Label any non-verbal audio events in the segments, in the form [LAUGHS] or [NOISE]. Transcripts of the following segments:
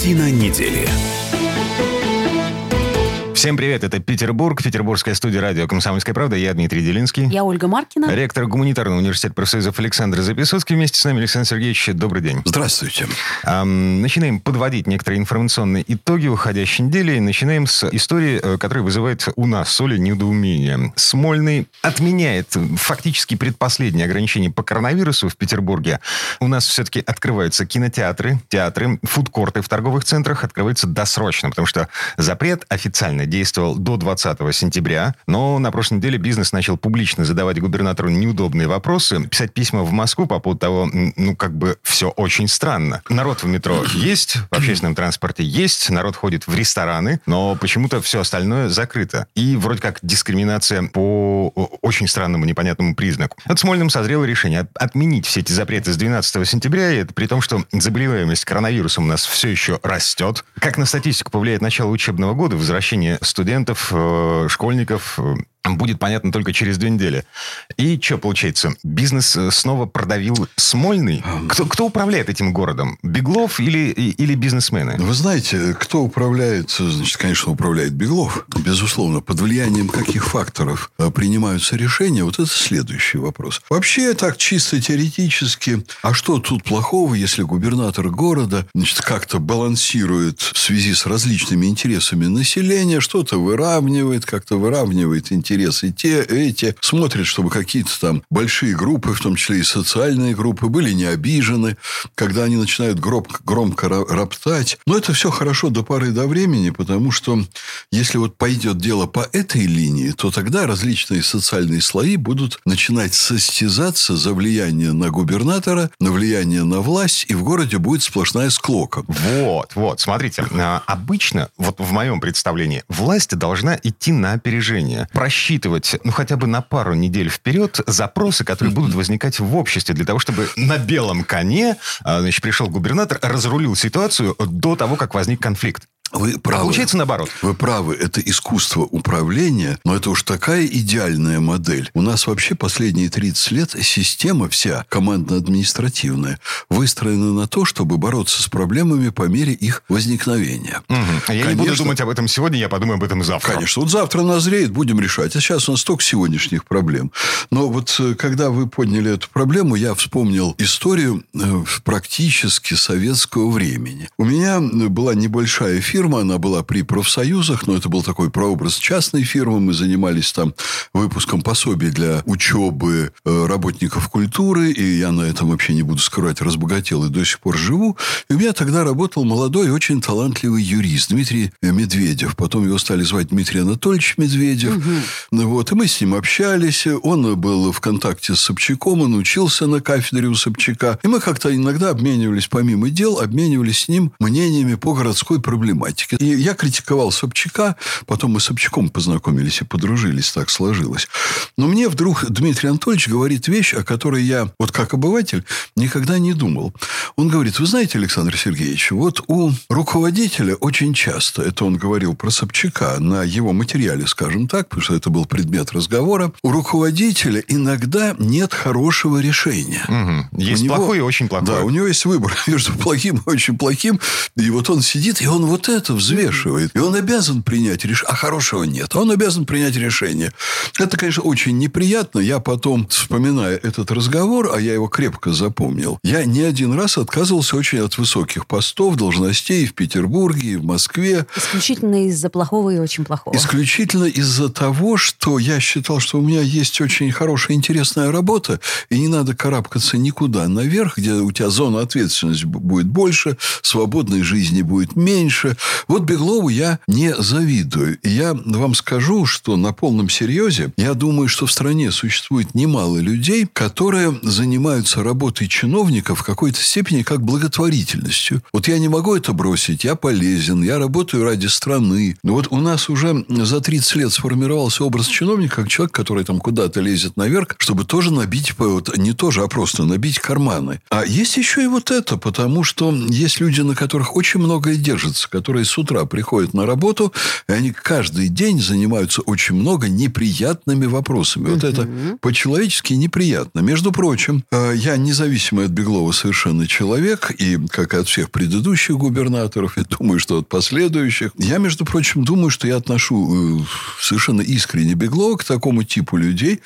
Картина недели. Всем привет, это Петербург, петербургская студия радио «Комсомольская правда». Я Дмитрий Делинский. Я Ольга Маркина. Ректор гуманитарного университета профсоюзов Александр Записоцкий. Вместе с нами Александр Сергеевич. Добрый день. Здравствуйте. Эм, начинаем подводить некоторые информационные итоги уходящей недели. Начинаем с истории, э, которая вызывает у нас соли недоумение. Смольный отменяет фактически предпоследнее ограничение по коронавирусу в Петербурге. У нас все-таки открываются кинотеатры, театры, фудкорты в торговых центрах открываются досрочно, потому что запрет официально действовал до 20 сентября, но на прошлой неделе бизнес начал публично задавать губернатору неудобные вопросы, писать письма в Москву по поводу того, ну, как бы все очень странно. Народ в метро есть, в общественном транспорте есть, народ ходит в рестораны, но почему-то все остальное закрыто. И вроде как дискриминация по очень странному, непонятному признаку. От Смольным созрело решение отменить все эти запреты с 12 сентября, и это при том, что заболеваемость коронавирусом у нас все еще растет. Как на статистику повлияет начало учебного года, возвращение студентов, э, школьников э, будет понятно только через две недели. И что получается? Бизнес э, снова продавил Смольный? Кто, кто управляет этим городом? Беглов или, или бизнесмены? Вы знаете, кто управляет, значит, конечно, управляет Беглов. Безусловно, под влиянием каких факторов э, принимаются решения, вот это следующий вопрос. Вообще, так чисто теоретически, а что тут плохого, если губернатор города, значит, как-то балансирует в связи с различными интересами населения, что-то выравнивает, как-то выравнивает интересы интересы те, эти, смотрят, чтобы какие-то там большие группы, в том числе и социальные группы, были не обижены, когда они начинают громко, громко роптать. Но это все хорошо до поры до времени, потому что если вот пойдет дело по этой линии, то тогда различные социальные слои будут начинать состязаться за влияние на губернатора, на влияние на власть, и в городе будет сплошная склока. Вот, вот, смотрите, а, обычно, вот в моем представлении, власть должна идти на опережение. Прощать рассчитывать, ну, хотя бы на пару недель вперед запросы, которые будут возникать в обществе для того, чтобы на белом коне, а, значит, пришел губернатор, разрулил ситуацию до того, как возник конфликт. Вы правы. А получается наоборот. Вы правы. Это искусство управления, но это уж такая идеальная модель. У нас вообще последние 30 лет система вся, командно-административная, выстроена на то, чтобы бороться с проблемами по мере их возникновения. Угу. Я Конечно, не буду думать об этом сегодня, я подумаю об этом завтра. Конечно. Вот завтра назреет, будем решать. А сейчас у нас столько сегодняшних проблем. Но вот э, когда вы подняли эту проблему, я вспомнил историю э, практически советского времени. У меня э, была небольшая фирма, фирма, она была при профсоюзах, но это был такой прообраз частной фирмы. Мы занимались там выпуском пособий для учебы э, работников культуры, и я на этом вообще не буду скрывать, разбогател и до сих пор живу. И у меня тогда работал молодой, очень талантливый юрист Дмитрий Медведев. Потом его стали звать Дмитрий Анатольевич Медведев. Угу. Вот, и мы с ним общались. Он был в контакте с Собчаком, он учился на кафедре у Собчака. И мы как-то иногда обменивались, помимо дел, обменивались с ним мнениями по городской проблематике математики. И я критиковал Собчака, потом мы с Собчаком познакомились и подружились, так сложилось. Но мне вдруг Дмитрий Анатольевич говорит вещь, о которой я, вот как обыватель, никогда не думал. Он говорит, вы знаете, Александр Сергеевич, вот у руководителя очень часто, это он говорил про Собчака, на его материале, скажем так, потому что это был предмет разговора, у руководителя иногда нет хорошего решения. Угу. Есть него, плохое и очень плохое. Да, у него есть выбор [LAUGHS] между плохим и очень плохим. И вот он сидит, и он вот это это взвешивает. И он обязан принять решение. А хорошего нет. Он обязан принять решение. Это, конечно, очень неприятно. Я потом, вспоминая этот разговор, а я его крепко запомнил, я не один раз отказывался очень от высоких постов, должностей в Петербурге, и в Москве. Исключительно из-за плохого и очень плохого. Исключительно из-за того, что я считал, что у меня есть очень хорошая, интересная работа, и не надо карабкаться никуда наверх, где у тебя зона ответственности будет больше, свободной жизни будет меньше, вот Беглову я не завидую. я вам скажу, что на полном серьезе, я думаю, что в стране существует немало людей, которые занимаются работой чиновников в какой-то степени как благотворительностью. Вот я не могу это бросить, я полезен, я работаю ради страны. Но вот у нас уже за 30 лет сформировался образ чиновника как человек, который там куда-то лезет наверх, чтобы тоже набить, вот, не тоже, а просто набить карманы. А есть еще и вот это, потому что есть люди, на которых очень многое держится, которые которые с утра приходят на работу, и они каждый день занимаются очень много неприятными вопросами. Вот это по-человечески неприятно. Между прочим, э, я независимый от Беглова совершенно человек, и как и от всех предыдущих губернаторов, и думаю, что от последующих, я, между прочим, думаю, что я отношу э, совершенно искренне Беглова к такому типу людей,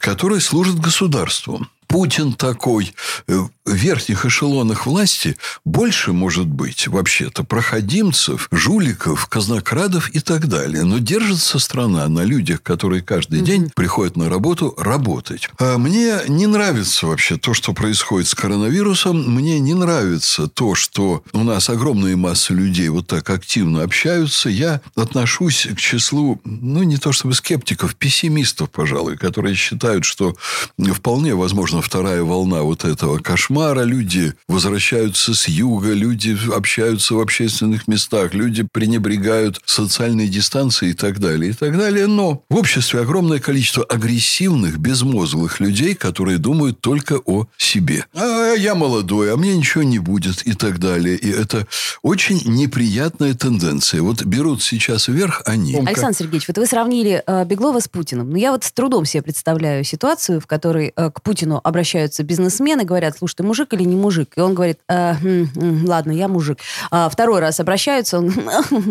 которые служат государству. Путин такой э, в верхних эшелонах власти больше может быть, вообще-то, проходимцев, жуликов, казнокрадов и так далее. Но держится страна на людях, которые каждый день приходят на работу работать. А мне не нравится вообще то, что происходит с коронавирусом. Мне не нравится то, что у нас огромные массы людей вот так активно общаются. Я отношусь к числу, ну, не то чтобы скептиков, пессимистов, пожалуй, которые считают, что вполне возможно вторая волна вот этого кошмара. Люди возвращаются с юга, люди общаются в общественных местах, люди пренебрегают социальной дистанцией и так далее, и так далее. Но в обществе огромное количество агрессивных, безмозглых людей, которые думают только о себе. А я молодой, а мне ничего не будет и так далее. И это очень неприятная тенденция. Вот берут сейчас вверх они. Александр Сергеевич, вот вы сравнили э, Беглова с Путиным. Но я вот с трудом себе представляю ситуацию, в которой э, к Путину обращаются бизнесмены, говорят, слушай, ты мужик или не мужик? И он говорит, э, м, м, ладно, я мужик. А второй раз обращаются, он,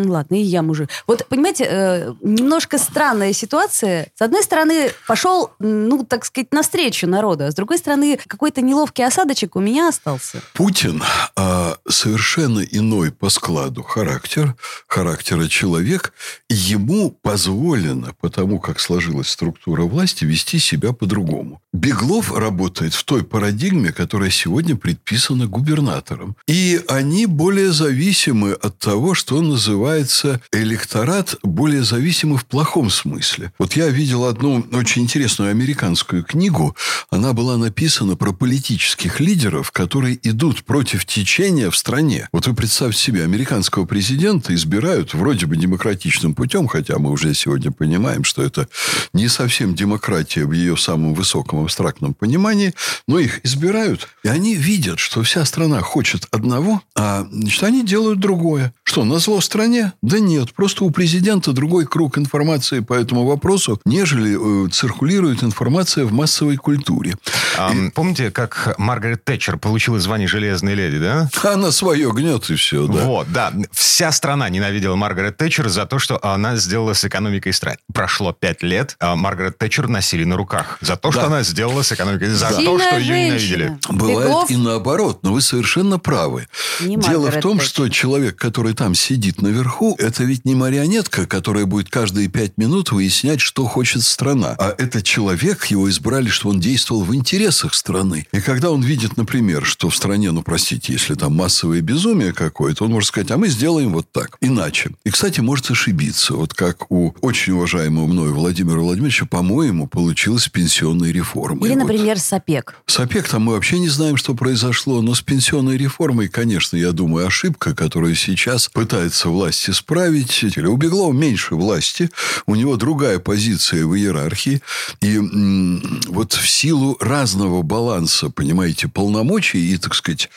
ладно, и я мужик. Вот, понимаете, э, немножко странная ситуация. С одной стороны, пошел, ну, так сказать, навстречу народу, а с другой стороны, какой-то неловкий осадочек у меня остался. Путин а, совершенно иной по складу характер, характера человек. Ему позволено, потому как сложилась структура власти, вести себя по-другому. Беглов работает в той парадигме, которая сегодня предписана губернатором. И они более зависимы от того, что называется электорат, более зависимы в плохом смысле. Вот я видел одну очень интересную американскую книгу. Она была написана про политических лидеров, которые идут против течения в стране. Вот вы представьте себе, американского президента избирают вроде бы демократичным путем, хотя мы уже сегодня понимаем, что это не совсем демократия в ее самом высоком абстрактном понимании, но их избирают, и они видят, что вся страна хочет одного, а значит, они делают другое. Что, на зло стране? Да нет, просто у президента другой круг информации по этому вопросу, нежели э, циркулирует информация в массовой культуре. А, Помните, как Маргарет Тэтчер получила звание «Железной леди», да? Она свое гнет и все, да. Вот, да. Вся страна ненавидела Маргарет Тэтчер за то, что она сделала с экономикой страны. Прошло пять лет, а Маргарет Тэтчер носили на руках. За то, что Да. она сделала с экономикой. За то, Сильная что ее женщина. ненавидели. Бывает Беглов- и наоборот, но вы совершенно правы. Не Дело в Маргарет том, Тэтчер. что человек, который там сидит наверху, это ведь не марионетка, которая будет каждые пять минут выяснять, что хочет страна. А это человек, его избрали, что он действовал в интересах страны. И когда он видит, например, что в стране, ну, простите, если там массовое безумие какое-то, он может сказать, а мы сделаем вот так, иначе. И, кстати, может ошибиться. Вот как у очень уважаемого мною Владимира Владимировича, по-моему, получилась с пенсионной реформой. Или, Вот. например, САПЕК. С ОПЕК-то мы вообще не знаем, что произошло, но с пенсионной реформой, конечно, я думаю, ошибка, которую сейчас пытается власть исправить. Или У Беглова меньше власти, у него другая позиция в иерархии. И м, вот в силу разного баланса, понимаете, полномочий и, так сказать,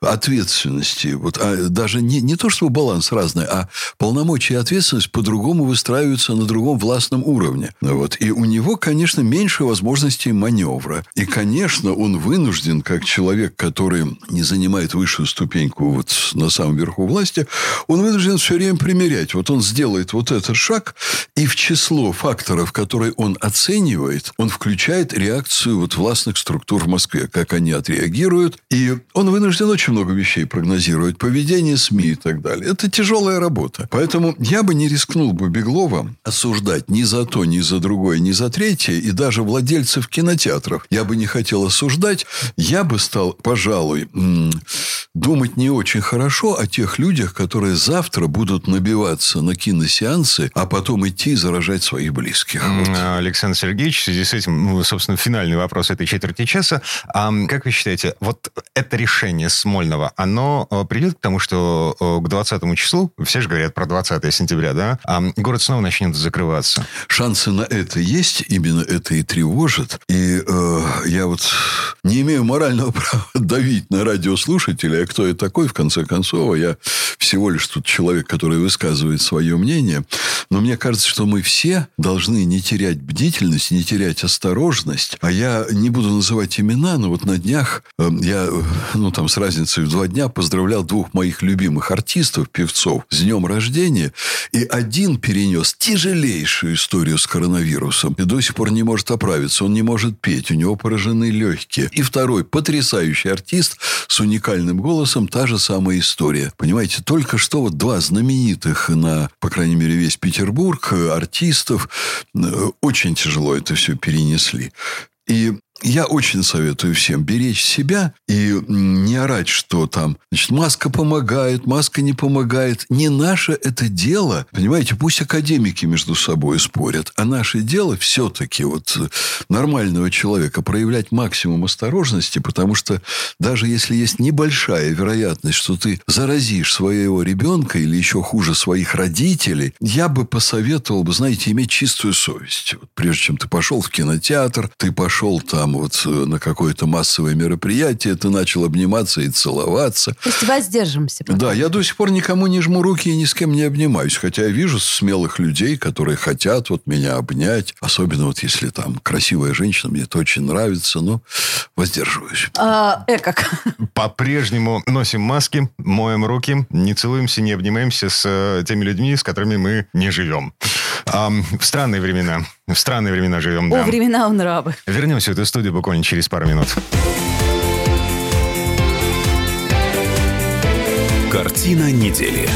ответственности, вот, а даже не, не то, что баланс разный, а полномочия и ответственность по-другому выстраиваются на другом властном уровне. Вот. И у него, конечно, меньше возможностей маневра. И, конечно, он вынужден, как человек, который не занимает высшую ступеньку вот на самом верху власти, он вынужден все время примерять. Вот он сделает вот этот шаг, и в число факторов, которые он оценивает, он включает реакцию вот властных структур в Москве, как они отреагируют. И он вынужден очень много вещей прогнозировать. Поведение СМИ и так далее. Это тяжелая работа. Поэтому я бы не рискнул бы Беглова осуждать ни за то, ни за другое, ни за третье. И даже владельцев кинотеатров я бы не хотел осуждать. Я бы стал, пожалуй, думать не очень хорошо о тех людях, которые завтра будут набиваться на киносеансы, а потом идти и заражать своих близких. Вот. Александр Сергеевич, в связи с этим, ну, собственно, финальный вопрос этой четверти часа. А, как вы считаете, вот это решение Смольного, оно э, придет к тому, что э, к 20 числу, все же говорят про 20 сентября, да, а город снова начнет закрываться? Шансы на это есть, именно это и тревожит. И э, я вот не имею морального [LAUGHS] права давить на радиослушателей, а кто я такой, в конце концов. Я всего лишь тут человек, который высказывает свое мнение. Но мне кажется, что мы все должны не терять бдительность, не терять осторожность. А я не буду называть имена, но вот на днях э, я, э, ну, там, с разницей в два дня поздравлял двух моих любимых артистов, певцов, с днем рождения. И один перенес тяжелейшую историю с коронавирусом. И до сих пор не может оправиться. Он не может петь. У него поражены легкие. И второй потрясающий артист с уникальным голосом. Та же самая история. Понимаете, только что вот два знаменитых на, по крайней мере, весь Петербург артистов э, очень тяжело это все перенесли. И я очень советую всем беречь себя и не орать, что там, значит, маска помогает, маска не помогает. Не наше это дело. Понимаете, пусть академики между собой спорят. А наше дело все-таки вот нормального человека проявлять максимум осторожности, потому что даже если есть небольшая вероятность, что ты заразишь своего ребенка или еще хуже своих родителей, я бы посоветовал бы, знаете, иметь чистую совесть. Вот прежде чем ты пошел в кинотеатр, ты пошел там там вот на какое-то массовое мероприятие, ты начал обниматься и целоваться. То есть воздержимся. Пока. Да, я до сих пор никому не жму руки и ни с кем не обнимаюсь. Хотя я вижу смелых людей, которые хотят вот меня обнять. Особенно вот если там красивая женщина, мне это очень нравится, но воздерживаюсь. А, э, как? По-прежнему носим маски, моем руки, не целуемся, не обнимаемся с э, теми людьми, с которыми мы не живем. А, в странные времена. В странные времена живем, да. О, времена он рабы. Вернемся в эту студию буквально через пару минут. Картина недели.